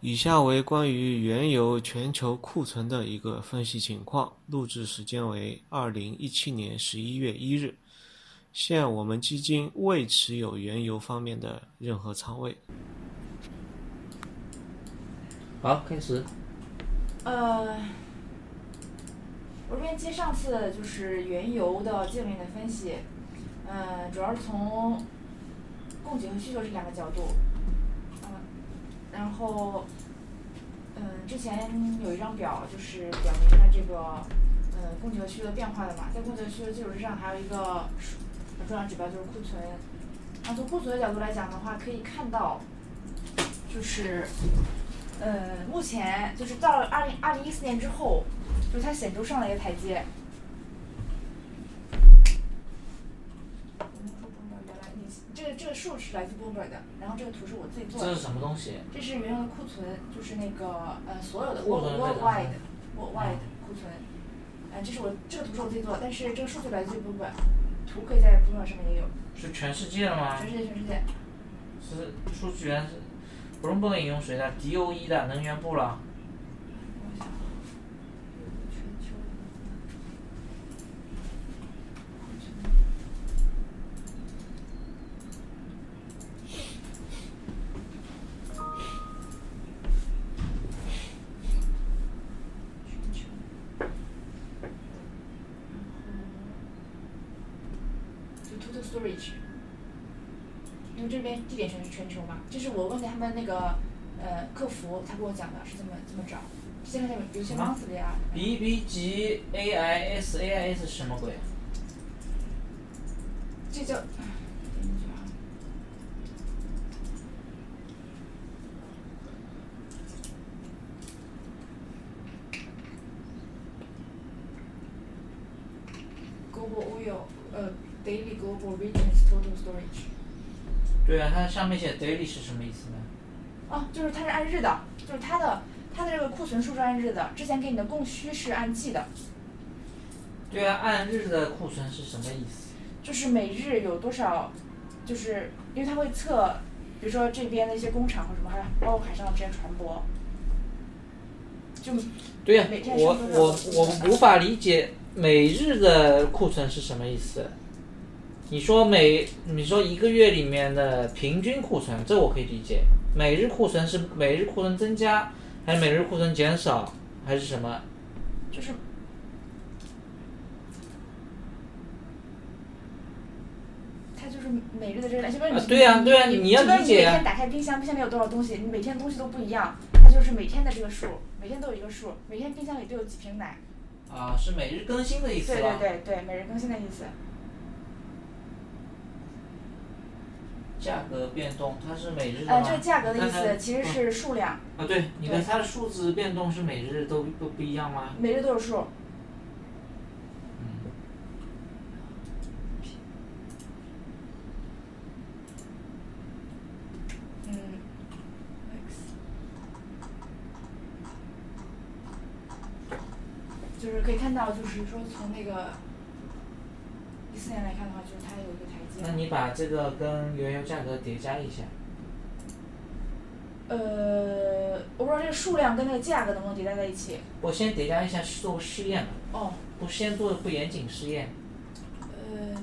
以下为关于原油全球库存的一个分析情况，录制时间为二零一七年十一月一日。现我们基金未持有原油方面的任何仓位。好，开始。呃，我这边接上次就是原油的基本面的分析，嗯、主要是从供给和需求这两个角度，然后，嗯、之前有一张表就是表明了这个，呃，供给和需求的变化的嘛，在供给和需求基础之上，还有一个很重要指标就是库存。那从库存的角度来讲的话，可以看到，就是。呃，目前就是到了二零二零一四年之后，就是它显著上了一个台阶。这个这个数是来自 Bloomberg 的，然后这个图是我自己做的这是。什么东西？这是原油的库存，就是那个呃所有的 worldwide worldwide 库存。呃，这是我这个图是我自己做的，但是这个数据来自于 Bloomberg，图可以在 Bloomberg 上面也有，是全世界的吗？全世界全世界。是数据源是 Bloomberg 引用谁的？DOE 的能源部了。我想全球库存全球，然后就因为这边地点全是全球嘛，这是我问的他们那个呃客服，他跟我讲的是这么这么找。现在有有些什么 monthly 啊，B B G A I S A I S 是什么鬼？这叫，哎等一下啊，Global Oil，呃，Daily Global Regions Total Storage。对啊，它上面写 daily 是什么意思呢？哦，就是它是按日的，就是它的它的这个库存数是按日的，之前给你的供需是按季的，对啊，按日的库存是什么意思？就是每日有多少，就是因为它会测，比如说这边的一些工厂或什么，还包括海上的这些船舶，就对呀、我我我无法理解每日的库存是什么意思。你说每你说一个月里面的平均库存，这我可以理解。每日库存是每日库存增加，还是每日库存减少，还是什么？就是。它就是每日的这个，就跟你、啊对呀对呀你你要理解呀你每天打开冰箱，冰箱里有多少东西，你每天的东西都不一样，它就是每天的这个数，每天都有一个数，每天冰箱里都有几瓶奶。啊，是每日更新的意思对？对对对，每日更新的意思。价格变动，它是每日的呃，这个价格的意思其实是数量，啊，对，你的它的数字变动是每日都都不一样吗？每日都有数。嗯。嗯。就是可以看到，就是说从那个一四年来看的话，就是它有一个台阶。那你把这个跟原油价格叠加一下。呃，我不知道这个数量跟那个价格能不能叠加在一起。我先叠加一下，做个试验吧。哦，不先做不严谨试验，呃，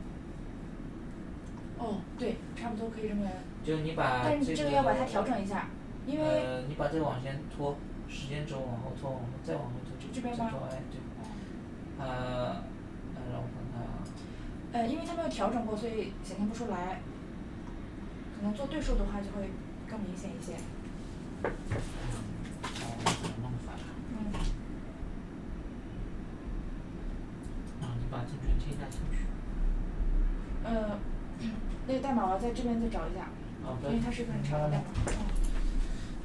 哦，对，差不多可以这么。就你把但是这个这个要把它调整一下，因为呃，你把这个往前拖，时间轴往后拖，往后再往后拖，就这边吗哎对，呃，呃让我看看啊，呃，因为它没有调整过，所以显现不出来。可能做对数的话就会更明显一些。哦，怎么弄法？嗯。啊，你把这边添加进去。呃，那个代码我要在这边再找一下，因为它是一个很长的代码。嗯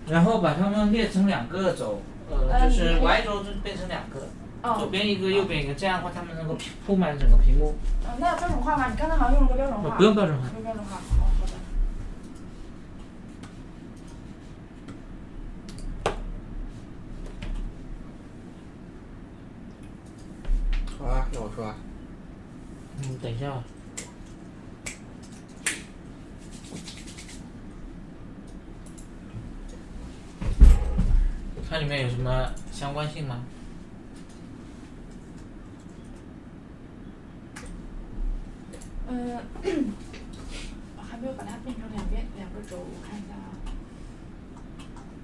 然后把它们列成两个轴，呃，呃就是 Y 轴就变成两个，哦左边一个，右边一个，这样的话他们能够铺满整个屏幕。呃，那要标准化吗？你刚才好像用了个标准化。呃不用标准化不用标准化。好，好的。好啊，那我说啊，嗯，等一下吧。它里面有什么相关性吗？嗯，还没有把它变成两边两个轴，我看一下啊。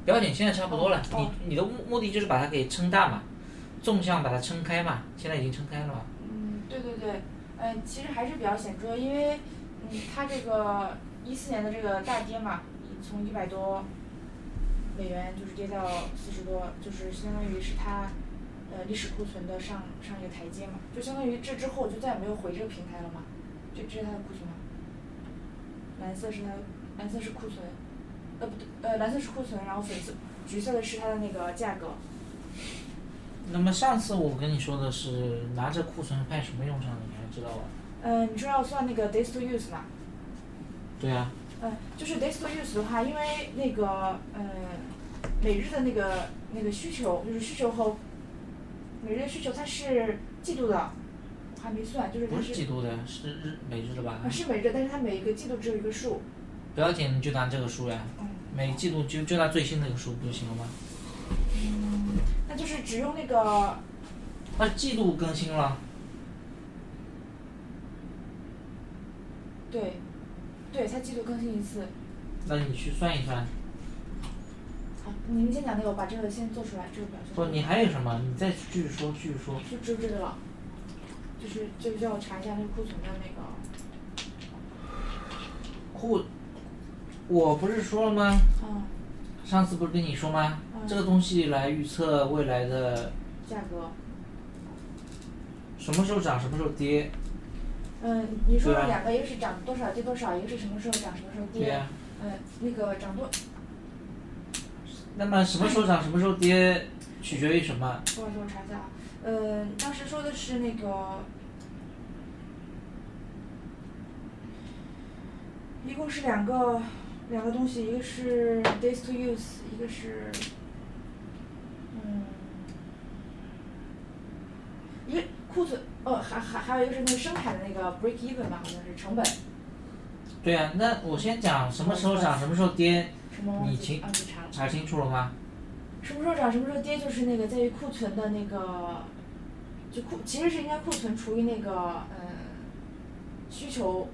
标点现在差不多了，哦你你的目目的就是把它给撑大嘛，纵向把它撑开嘛，现在已经撑开了嘛。嗯，对对对，嗯，其实还是比较显著，因为嗯，它这个一四年的这个大跌嘛，从一百多美元就是跌到四十多，就是相当于是它呃历史库存的上上一个台阶嘛，就相当于这之后就再也没有回这个平台了嘛，这这是它的库存吗，蓝色是它蓝色是库存，呃不对，呃蓝色是库存，然后粉色橘色的是它的那个价格，那么上次我跟你说的是拿着库存派什么用场的，你还知道吧？嗯，你说要算那个 days to use 嘛？对啊，嗯，就是 days to use 的话，因为那个嗯，每日的那个那个需求，就是需求和每日的需求它是季度的，我还没算，就是它不是季度的，是日每日的吧啊？是每日，但是它每一个季度只有一个数，不要紧，你就拿这个数呀，嗯，每季度就就拿最新那个数不就行了吗？那就是只用那个那季度更新了，对，对，它季度更新一次。那你去算一算。好，你们先讲那个，我把这个先做出来，这个表现。不，你还有什么？你再继续说，继续说。就只有这个了，就是就是叫我查一下那个库存的那个，库，我不是说了吗？嗯，上次不是跟你说吗？嗯这个东西来预测未来的价格。什么时候涨，什么时候跌。嗯，你说对啊了两个，一个是涨多少跌多少，一个是什么时候涨什么时候跌。嗯，那个涨多，那么什么时候涨，什么时候跌，取决于什么？不好意思，我查一下啊。呃，当时说的是那个，一共是两个两个东西，一个是 days to use，一个是，嗯，一个库存，哦，还还还有一个是那个生产的那个 break even 吧，好像是成本，对呀、那我先讲什么时候涨，什么时候跌，什么你清查了。查清楚了吗？什么时候涨，什么时候跌，就是那个在于库存的那个，就库其实是应该库存除以那个嗯需求，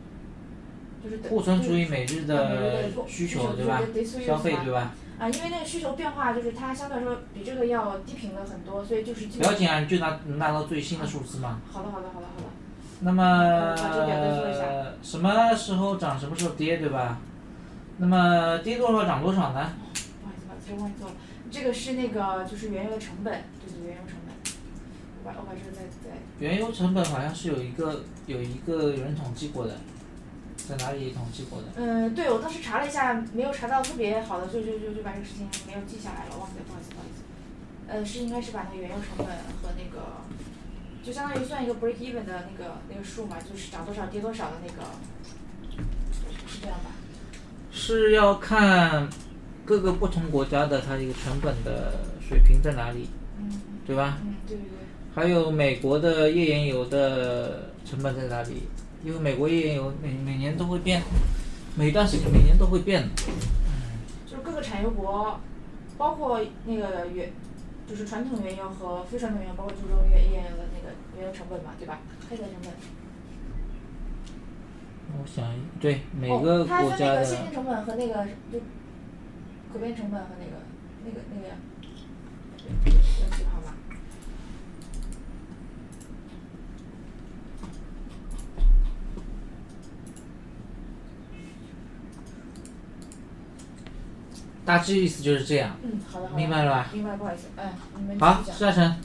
就是等库存除以每日的的需求求，对吧消费对吧？啊，因为那个需求变化就是它相对来说比这个要低频了很多，所以就是不要紧啊，你就拿能拿到最新的数字嘛。好的好的好的好的，那么我把这个表格做一下什么时候涨，什么时候跌，对吧？那么跌多少涨多少呢？不好意思不好意思，这个忘记做了，这个是那个就是原油的成本，对对原油成本，我把我把这个再再原油成本好像是有一个有一个有人统计过的，在哪里统计过的？嗯，对，我当时查了一下，没有查到特别好的，就就就就把这个事情没有记下来了，忘记了，不好意思，不好意思。呃，是应该是把那个原油成本和那个，就相当于算一个 break even 的那个那个数嘛，就是涨多少跌多少的那个，是这样吧？是要看各个不同国家的它一个成本的水平在哪里，嗯对吧？嗯，对对对，还有美国的页岩油的成本在哪里？因为美国页岩油每每年都会变，每一段时间每年都会变的。就是各个产油国，包括那个原，就是传统原油和非传统原油，包括就是页页岩油的那个原油成本嘛，对吧？开采成本。我想对每个哦、它国家的分那个现金成本和那个就可变成本和那个那个那个要记好吗？大致意思就是这样。嗯，好的好的。明白了吧明白，不好意思，嗯，你们继好续，讲。夏晨，